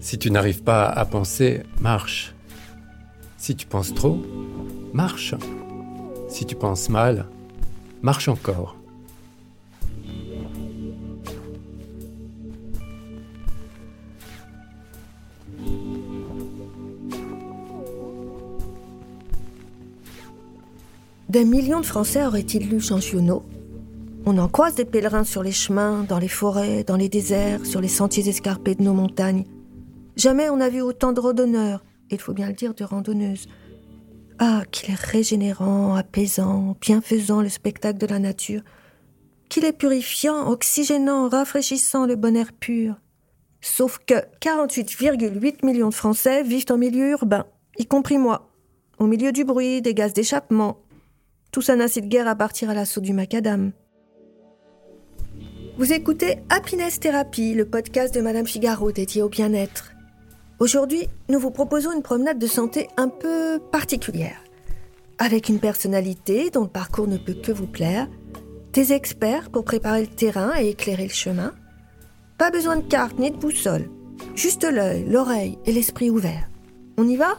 Si tu n'arrives pas à penser, marche. Si tu penses trop, marche. Si tu penses mal, marche encore. Des millions de Français auraient-ils lu Jean On en croise des pèlerins sur les chemins, dans les forêts, dans les déserts, sur les sentiers escarpés de nos montagnes. Jamais on n'a vu autant de randonneurs, il faut bien le dire, de randonneuses. Ah, qu'il est régénérant, apaisant, bienfaisant le spectacle de la nature. Qu'il est purifiant, oxygénant, rafraîchissant le bon air pur. Sauf que 48,8 millions de Français vivent en milieu urbain, y compris moi, au milieu du bruit, des gaz d'échappement. Tout ça n'incite guère à partir à l'assaut du macadam. Vous écoutez Happiness Therapy, le podcast de Madame Figaro dédié au bien-être. Aujourd'hui, nous vous proposons une promenade de santé un peu particulière. Avec une personnalité dont le parcours ne peut que vous plaire, des experts pour préparer le terrain et éclairer le chemin. Pas besoin de carte ni de boussole, juste l'œil, l'oreille et l'esprit ouvert. On y va?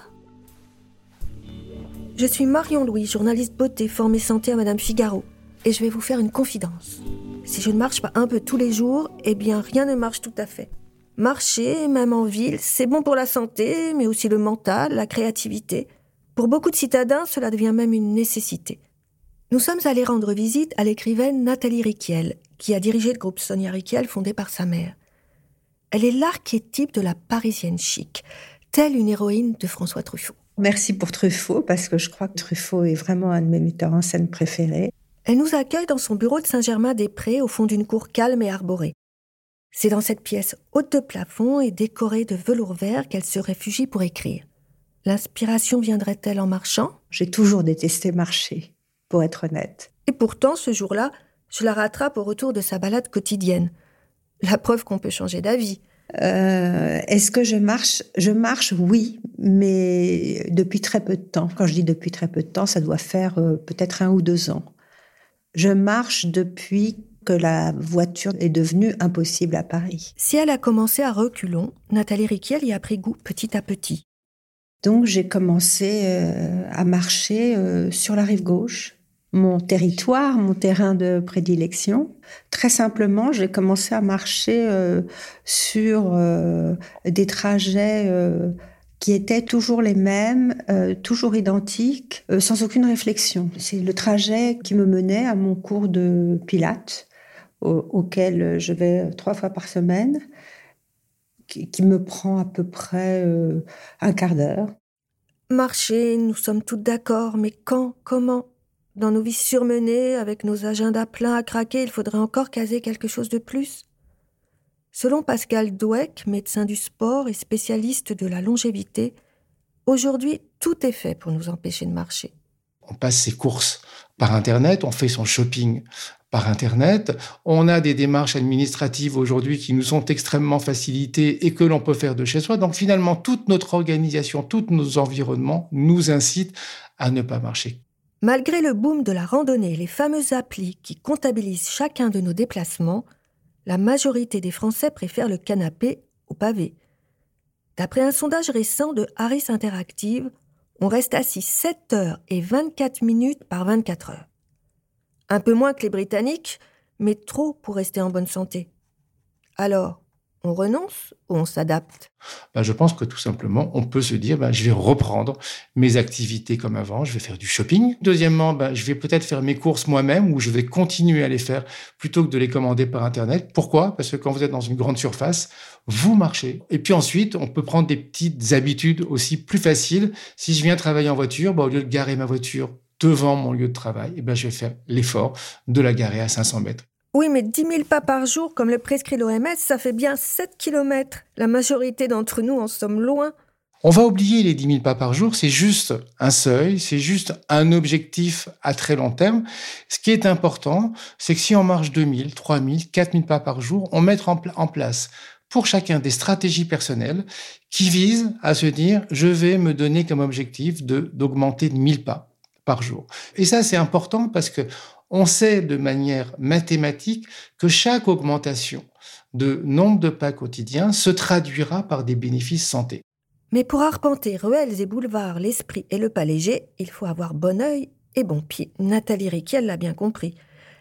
Je suis Marion Louis, journaliste beauté formée santé à Madame Figaro, et je vais vous faire une confidence. Si je ne marche pas un peu tous les jours, eh bien rien ne marche tout à fait. Marcher, même en ville, c'est bon pour la santé, mais aussi le mental, la créativité. Pour beaucoup de citadins, cela devient même une nécessité. Nous sommes allés rendre visite à l'écrivaine Nathalie Riquiel, qui a dirigé le groupe Sonia Riquiel fondé par sa mère. Elle est l'archétype de la parisienne chic, telle une héroïne de François Truffaut. Merci pour Truffaut, parce que je crois que Truffaut est vraiment un de mes metteurs en scène préférés. Elle nous accueille dans son bureau de Saint-Germain-des-Prés, au fond d'une cour calme et arborée. C'est dans cette pièce haute de plafond et décorée de velours vert qu'elle se réfugie pour écrire. L'inspiration viendrait-elle en marchant? J'ai toujours détesté marcher, pour être honnête. Et pourtant, ce jour-là, je la rattrape au retour de sa balade quotidienne. La preuve qu'on peut changer d'avis. Euh, Est-ce que je marche? Je marche, oui, mais depuis très peu de temps. Quand je dis depuis très peu de temps, ça doit faire euh, peut-être un ou deux ans. Je marche depuis que la voiture est devenue impossible à Paris. Si elle a commencé à reculons, Nathalie Riquiel y a pris goût petit à petit. Donc j'ai commencé euh, à marcher euh, sur la rive gauche, mon territoire, mon terrain de prédilection. Très simplement, j'ai commencé à marcher euh, sur euh, des trajets euh, qui étaient toujours les mêmes, toujours identiques, sans aucune réflexion. C'est le trajet qui me menait à mon cours de pilates, au- auquel je vais trois fois par semaine, qui, me prend à peu près un quart d'heure. Marcher, nous sommes toutes d'accord, mais quand Comment? Dans nos vies surmenées, avec nos agendas pleins à craquer, il faudrait encore caser quelque chose de plus Selon Pascal Douek, médecin du sport et spécialiste de la longévité, aujourd'hui, tout est fait pour nous empêcher de marcher. On passe ses courses par Internet, on fait son shopping par Internet. On a des démarches administratives aujourd'hui qui nous sont extrêmement facilitées et que l'on peut faire de chez soi. Donc finalement, toute notre organisation, tous nos environnements nous incitent à ne pas marcher. Malgré le boom de la randonnée et les fameuses applis qui comptabilisent chacun de nos déplacements, la majorité des Français préfèrent le canapé au pavé. D'après un sondage récent de Harris Interactive, on reste assis 7 heures et 24 minutes par 24 heures. Un peu moins que les Britanniques, mais trop pour rester en bonne santé. Alors, On renonce ou on s'adapte? Ben, Je pense que tout simplement, on peut se dire, ben, je vais reprendre mes activités comme avant, je vais faire du shopping. Deuxièmement, ben, je vais peut-être faire mes courses moi-même ou je vais continuer à les faire plutôt que de les commander par Internet. Pourquoi? Parce que quand vous êtes dans une grande surface, vous marchez. Et puis ensuite, on peut prendre des petites habitudes aussi plus faciles. Si je viens travailler en voiture, au lieu de garer ma voiture devant mon lieu de travail, eh ben, je vais faire l'effort de la garer à 500 mètres. Oui, mais 10 000 pas par jour, comme le prescrit l'OMS, ça fait bien 7 km. La majorité d'entre nous en sommes loin. On va oublier les 10 000 pas par jour, c'est juste un seuil, c'est juste un objectif à très long terme. Ce qui est important, c'est que si on marche 2 000, 3 000, 4 000 pas par jour, on met en, en place pour chacun des stratégies personnelles qui visent à se dire, je vais me donner comme objectif de d'augmenter de 1000 pas par jour. Et ça, c'est important parce que on sait de manière mathématique que chaque augmentation de nombre de pas quotidiens se traduira par des bénéfices santé. Mais pour arpenter ruelles et boulevards, l'esprit et le pas léger, il faut avoir bon œil et bon pied. Nathalie Riquel l'a bien compris.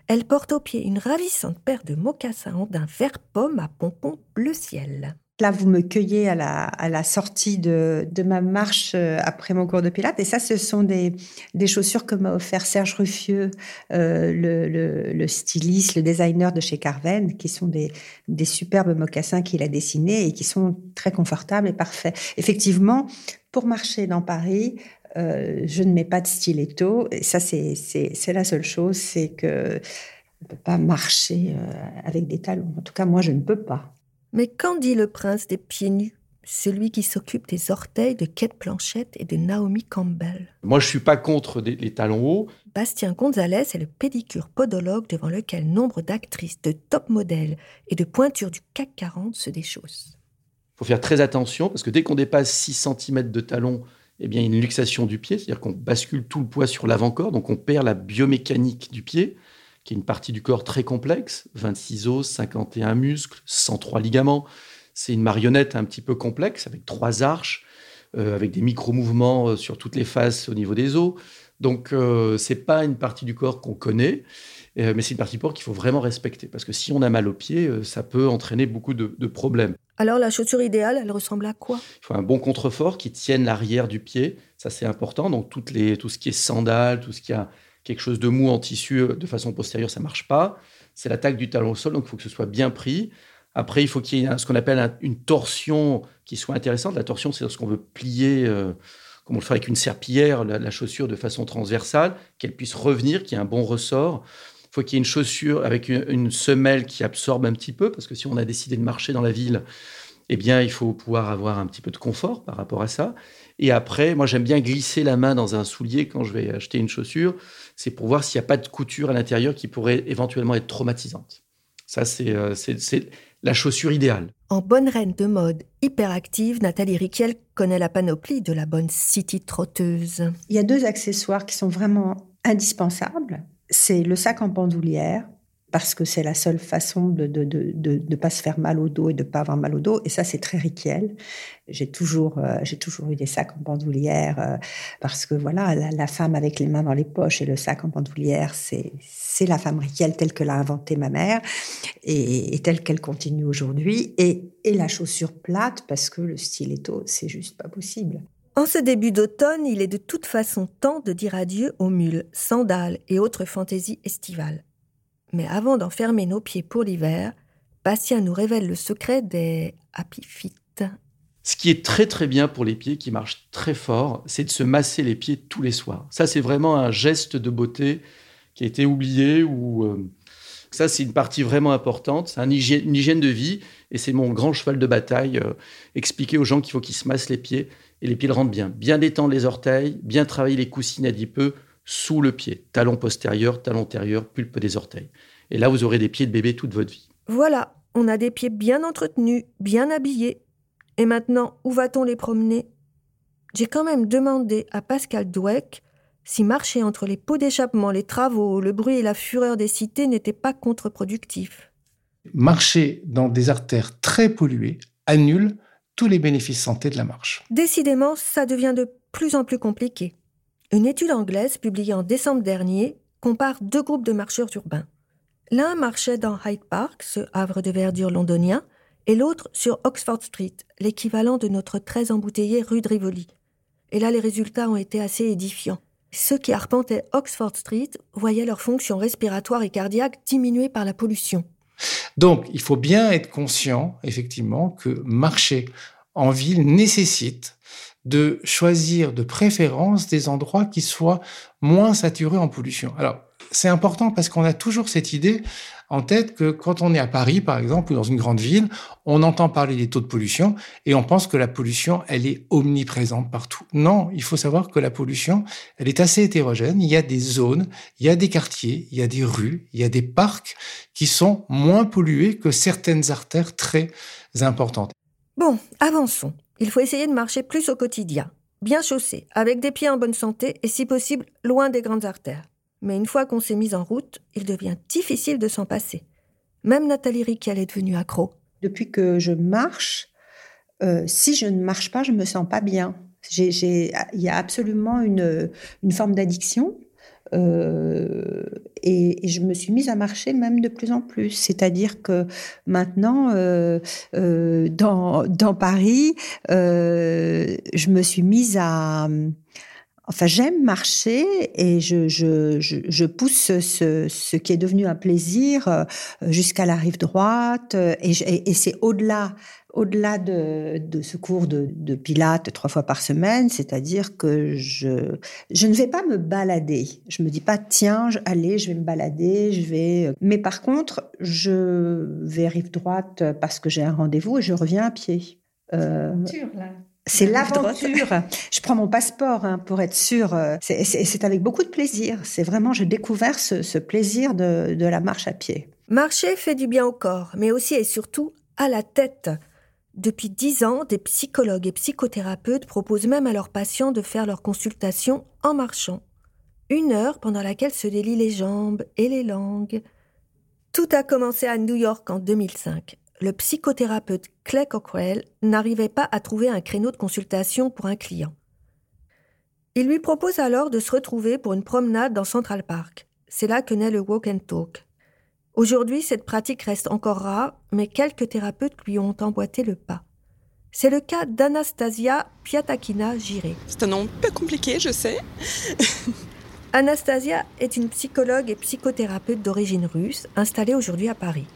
Elle porte au pied une ravissante paire de mocassins d'un vert pomme à pompons bleu ciel. Là, vous me cueillez à la, sortie de, ma marche euh, après mon cours de pilates. Et ça, ce sont des, chaussures que m'a offert Serge Ruffieux, euh, le, styliste, le designer de chez Carven, qui sont des, superbes mocassins qu'il a dessinés et qui sont très confortables et parfaits. Effectivement, pour marcher dans Paris, euh, je ne mets pas de stiletto. Et ça, c'est la seule chose, c'est que on ne peut pas marcher avec des talons. En tout cas, moi, je ne peux pas. Mais qu'en dit le prince des pieds nus celui qui s'occupe des orteils de Kate Planchette et de Naomi Campbell? Moi, je suis pas contre les talons hauts. Bastien Gonzalez est le pédicure podologue devant lequel nombre d'actrices, de top modèles et de pointures du CAC 40 se déchaussent. Il faut faire très attention parce que dès qu'on dépasse 6 cm de talons, eh bien, il y a une luxation du pied, c'est-à-dire qu'on bascule tout le poids sur l'avant-corps, donc on perd la biomécanique du pied qui est une partie du corps très complexe, 26 os, 51 muscles, 103 ligaments. C'est une marionnette un petit peu complexe, avec trois arches, euh, avec des micro-mouvements euh, sur toutes les faces au niveau des os. Donc, euh, ce n'est pas une partie du corps qu'on connaît, mais c'est une partie du corps qu'il faut vraiment respecter. Parce que si on a mal aux pieds, ça peut entraîner beaucoup de, de, problèmes. Alors, la chaussure idéale, elle ressemble à quoi? Il faut un bon contrefort qui tienne l'arrière du pied. Ça, c'est important. Donc, toutes les, tout ce qui est sandales, tout ce qui a quelque chose de mou en tissu euh, de façon postérieure, ça marche pas. C'est l'attaque du talon au sol, donc il faut que ce soit bien pris. Après, il faut qu'il y ait ce qu'on appelle une torsion qui soit intéressante. La torsion, c'est lorsqu'on veut plier, euh, comme on le fait avec une serpillière, la, chaussure de façon transversale, qu'elle puisse revenir, qu'il y ait un bon ressort. Il faut qu'il y ait une chaussure avec une, semelle qui absorbe un petit peu, parce que si on a décidé de marcher dans la ville, eh bien, il faut pouvoir avoir un petit peu de confort par rapport à ça. Et après, moi, j'aime bien glisser la main dans un soulier quand je vais acheter une chaussure. C'est pour voir s'il n'y a pas de couture à l'intérieur qui pourrait éventuellement être traumatisante. Ça, c'est euh, la chaussure idéale. En bonne reine de mode hyperactive, Nathalie Riquel connaît la panoplie de la bonne city trotteuse. Il y a deux accessoires qui sont vraiment indispensables. C'est le sac en bandoulière parce que c'est la seule façon de ne de, de, de, pas se faire mal au dos et de pas avoir mal au dos. Et ça, c'est très riquiel. J'ai toujours, euh, toujours eu des sacs en bandoulière euh, parce que voilà, la, femme avec les mains dans les poches et le sac en bandoulière, c'est c'est la femme riquiel telle que l'a inventée ma mère et, et telle qu'elle continue aujourd'hui. Et, et la chaussure plate parce que le stiletto, c'est juste pas possible. En ce début d'automne, il est de toute façon temps de dire adieu aux mules, sandales et autres fantaisies estivales. Mais avant d'enfermer nos pieds pour l'hiver, Bastien nous révèle le secret des Feet. Ce qui est très très bien pour les pieds qui marchent très fort, c'est de se masser les pieds tous les soirs. Ça, c'est vraiment un geste de beauté qui a été oublié ou euh, ça, c'est une partie vraiment importante. C'est une hygiène de vie et c'est mon grand cheval de bataille. Euh, expliquer aux gens qu'il faut qu'ils se massent les pieds et les pieds le rendent bien. Bien détendre les orteils, bien travailler les coussines adipeux sous le pied, talon postérieur, talon antérieur, pulpe des orteils. Et là, vous aurez des pieds de bébé toute votre vie. Voilà, on a des pieds bien entretenus, bien habillés. Et maintenant, où va-t-on les promener? J'ai quand même demandé à Pascal Dweck si marcher entre les pots d'échappement, les travaux, le bruit et la fureur des cités n'était pas contre-productif. Marcher dans des artères très polluées annule tous les bénéfices santé de la marche. Décidément, ça devient de plus en plus compliqué. Une étude anglaise publiée en décembre dernier compare deux groupes de marcheurs urbains. L'un marchait dans Hyde Park, ce havre de verdure londonien, et l'autre sur Oxford Street, l'équivalent de notre très embouteillé rue de Rivoli. Et là, les résultats ont été assez édifiants. Ceux qui arpentaient Oxford Street voyaient leur fonction respiratoire et cardiaque diminuer par la pollution. Donc, il faut bien être conscient, effectivement, que marcher en ville nécessite de choisir de préférence des endroits qui soient moins saturés en pollution. Alors, c'est important parce qu'on a toujours cette idée en tête que quand on est à Paris, par exemple, ou dans une grande ville, on entend parler des taux de pollution et on pense que la pollution, elle est omniprésente partout. Non, il faut savoir que la pollution, elle est assez hétérogène. Il y a des zones, il y a des quartiers, il y a des rues, il y a des parcs qui sont moins pollués que certaines artères très importantes. Bon, avançons. Il faut essayer de marcher plus au quotidien, bien chaussé, avec des pieds en bonne santé et si possible loin des grandes artères. Mais une fois qu'on s'est mis en route, il devient difficile de s'en passer. Même Nathalie Riquel est devenue accro. Depuis que je marche, euh, si je ne marche pas, je me sens pas bien. Il y a absolument une forme d'addiction. Euh, et, je me suis mise à marcher même de plus en plus. C'est-à-dire que maintenant, euh, dans, dans, Paris, je me suis mise à Enfin, j'aime marcher et je, je, je, pousse ce, qui est devenu un plaisir euh, jusqu'à la rive droite. Et, et, c'est au-delà au-delà de, ce cours de, de pilates trois fois par semaine, c'est-à-dire que je, je ne vais pas me balader. Je me dis pas, tiens, allez, je vais me balader, je vais. Mais par contre, je vais rive droite parce que j'ai un rendez-vous et je reviens à pied. Euh, là. C'est l'aventure. je prends mon passeport hein, pour être sûre. C'est avec beaucoup de plaisir. C'est vraiment, j'ai découvert ce, plaisir de, de la marche à pied. Marcher fait du bien au corps, mais aussi et surtout à la tête. Depuis dix ans, des psychologues et psychothérapeutes proposent même à leurs patients de faire leur consultation en marchant. Une heure pendant laquelle se délient les jambes et les langues. Tout a commencé à New York en 2005 le psychothérapeute Clay Cockrell n'arrivait pas à trouver un créneau de consultation pour un client. Il lui propose alors de se retrouver pour une promenade dans Central Park. C'est là que naît le walk and talk. Aujourd'hui, cette pratique reste encore rare, mais quelques thérapeutes lui ont emboîté le pas. C'est le cas d'Anastasia Piatakina Giré. C'est un nom un peu compliqué, je sais. Anastasia est une psychologue et psychothérapeute d'origine russe, installée aujourd'hui à Paris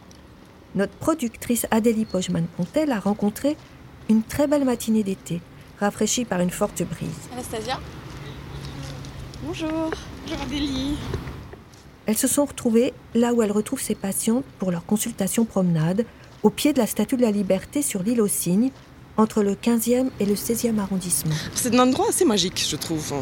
notre productrice Adélie Pojman-Pontel a rencontré une très belle matinée d'été, rafraîchie par une forte brise. Anastasia Bonjour. Bonjour Adélie. Elles se sont retrouvées là où elle retrouve ses patientes pour leur consultation promenade, au pied de la Statue de la Liberté sur l'île aux Cygnes, entre le 15e et le 16e arrondissement. C'est un endroit assez magique, je trouve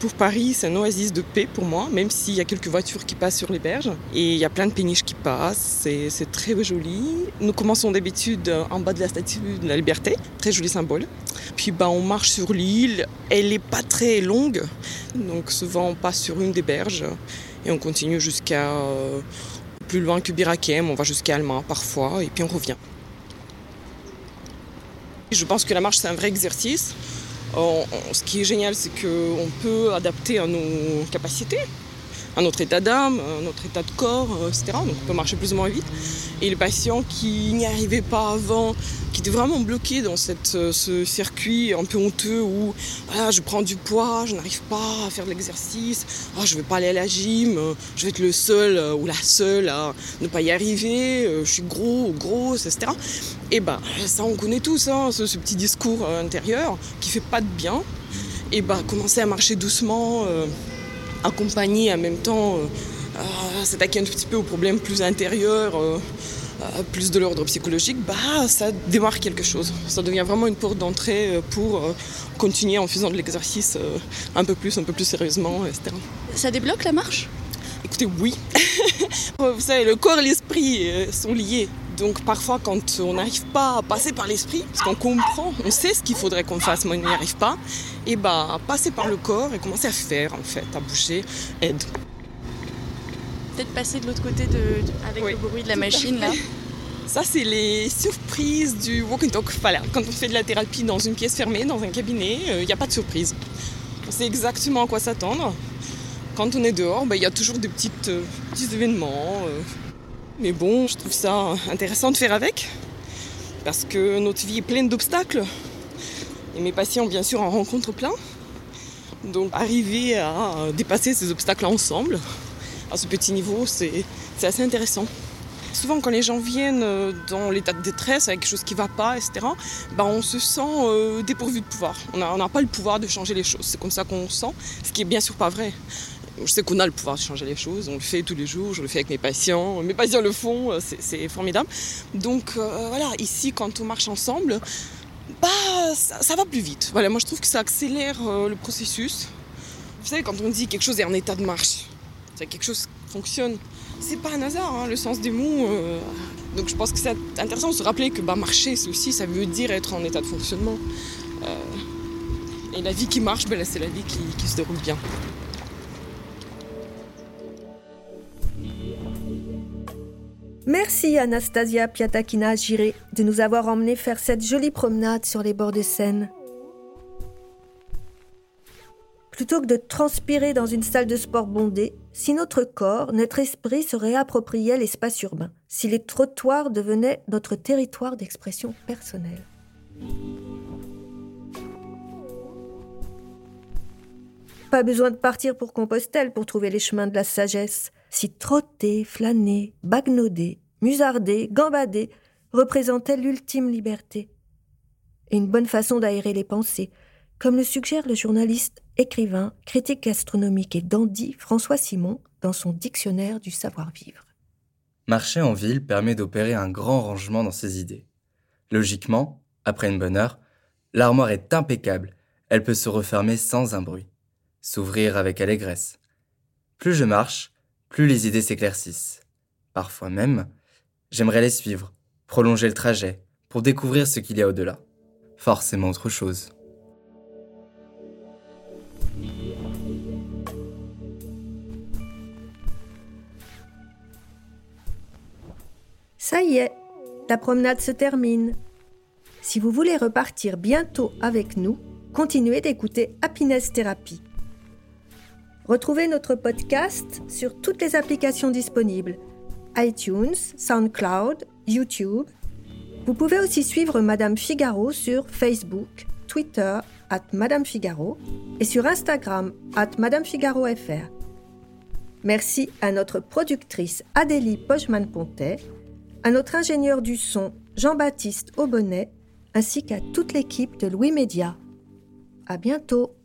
pour Paris, c'est un oasis de paix pour moi, même s'il y a quelques voitures qui passent sur les berges. Et il y a plein de péniches qui passent, c'est très joli. Nous commençons d'habitude en bas de la statue de la liberté, très joli symbole. Puis bah, on marche sur l'île, elle n'est pas très longue, donc souvent on passe sur une des berges et on continue jusqu'à euh, plus loin que Birakem, on va jusqu'à Alma parfois, et puis on revient. Je pense que la marche c'est un vrai exercice ce qui est génial, c'est qu'on peut adapter à nos capacités, à notre état d'âme, à notre état de corps, euh, etc. On peut marcher plus ou moins vite. Et les patients qui n'y arrivaient pas avant, qui étaient vraiment bloqués dans cette, euh, ce circuit un peu honteux où je prends du poids, je n'arrive pas à faire de l'exercice, oh, je ne vais pas aller à la gym, euh, je vais être le seul ou la seule à ne pas y arriver, je suis gros ou grosse, etc. Et ben ça on connaît tous, hein, ce, petit discours intérieur qui fait pas de bien. Et ben commencer à marcher doucement accompagner en même temps, euh, s'attaquer un petit peu aux problèmes plus intérieurs, euh, euh, plus de l'ordre psychologique, bah, ça démarre quelque chose. Ça devient vraiment une porte d'entrée pour continuer en faisant de l'exercice un peu plus, un peu plus sérieusement, etc. Ça débloque la marche? Écoutez, oui. Vous savez, le corps et l'esprit sont liés. Donc parfois quand on n'arrive pas à passer par l'esprit, parce qu'on comprend, on sait ce qu'il faudrait qu'on fasse, mais on n'y arrive pas, et bah passer par le corps et commencer à faire en fait, à bouger, aide. Peut-être passer de l'autre côté de, avec le bruit de la machine là. Ça, c'est les surprises du walk and talk. Voilà, quand on fait de la thérapie dans une pièce fermée, dans un cabinet, il euh, n'y a pas de surprise. On sait exactement à quoi s'attendre. Quand on est dehors, bah, il y a toujours des petites, euh, petits événements. Euh, mais bon, je trouve ça intéressant de faire avec. Parce que notre vie est pleine d'obstacles. Et mes patients, bien sûr, en rencontrent plein. Donc arriver à dépasser ces obstacles ensemble, à ce petit niveau, c'est assez intéressant. Souvent, quand les gens viennent euh, dans l'état de détresse, avec quelque chose qui ne va pas, etc., ben, on se sent euh, dépourvu de pouvoir. On n'a pas le pouvoir de changer les choses. C'est comme ça qu'on sent, ce qui est bien sûr pas vrai. Je sais qu'on a le pouvoir de changer les choses, on le fait tous les jours, je le fais avec mes patients, mes patients le font, euh, c'est formidable. Donc voilà, ici, quand on marche ensemble, bah, ça, va plus vite. Voilà, moi je trouve que ça accélère le processus. Vous savez, quand on dit quelque chose est en état de marche, c'est quelque chose qui fonctionne c'est pas un hasard, hein, le sens des mots. Euh. donc je pense que c'est intéressant de se rappeler que bah, marcher, aussi, ça veut dire être en état de fonctionnement. Euh, et la vie qui marche, ben, c'est la vie qui, se déroule bien. Merci Anastasia Piatakina-Giré de nous avoir emmenés faire cette jolie promenade sur les bords de Seine. Plutôt que de transpirer dans une salle de sport bondée, si notre corps, notre esprit se réappropriait l'espace urbain, si les trottoirs devenaient notre territoire d'expression personnelle. Pas besoin de partir pour Compostelle pour trouver les chemins de la sagesse. Si trotter, flâner, bagnoder, musarder, gambader représentait l'ultime liberté. Et une bonne façon d'aérer les pensées, comme le suggère le journaliste, écrivain, critique gastronomique et dandy François Simon dans son dictionnaire du savoir-vivre. Marcher en ville permet d'opérer un grand rangement dans ses idées. Logiquement, après une bonne heure, l'armoire est impeccable, elle peut se refermer sans un bruit, s'ouvrir avec allégresse. Plus je marche, plus les idées s'éclaircissent. Parfois même, j'aimerais les suivre, prolonger le trajet, pour découvrir ce qu'il y a au-delà. Forcément autre chose. Ça y est, la promenade se termine. Si vous voulez repartir bientôt avec nous, continuez d'écouter Happiness Therapy. Retrouvez notre podcast sur toutes les applications disponibles iTunes, SoundCloud, YouTube. Vous pouvez aussi suivre Madame Figaro sur Facebook, Twitter, at Madame Figaro, et sur Instagram, at Madame Figaro FR. Merci à notre productrice Adélie Pochman-Pontet à notre ingénieur du son Jean-Baptiste Aubonnet, ainsi qu'à toute l'équipe de Louis Média. À bientôt!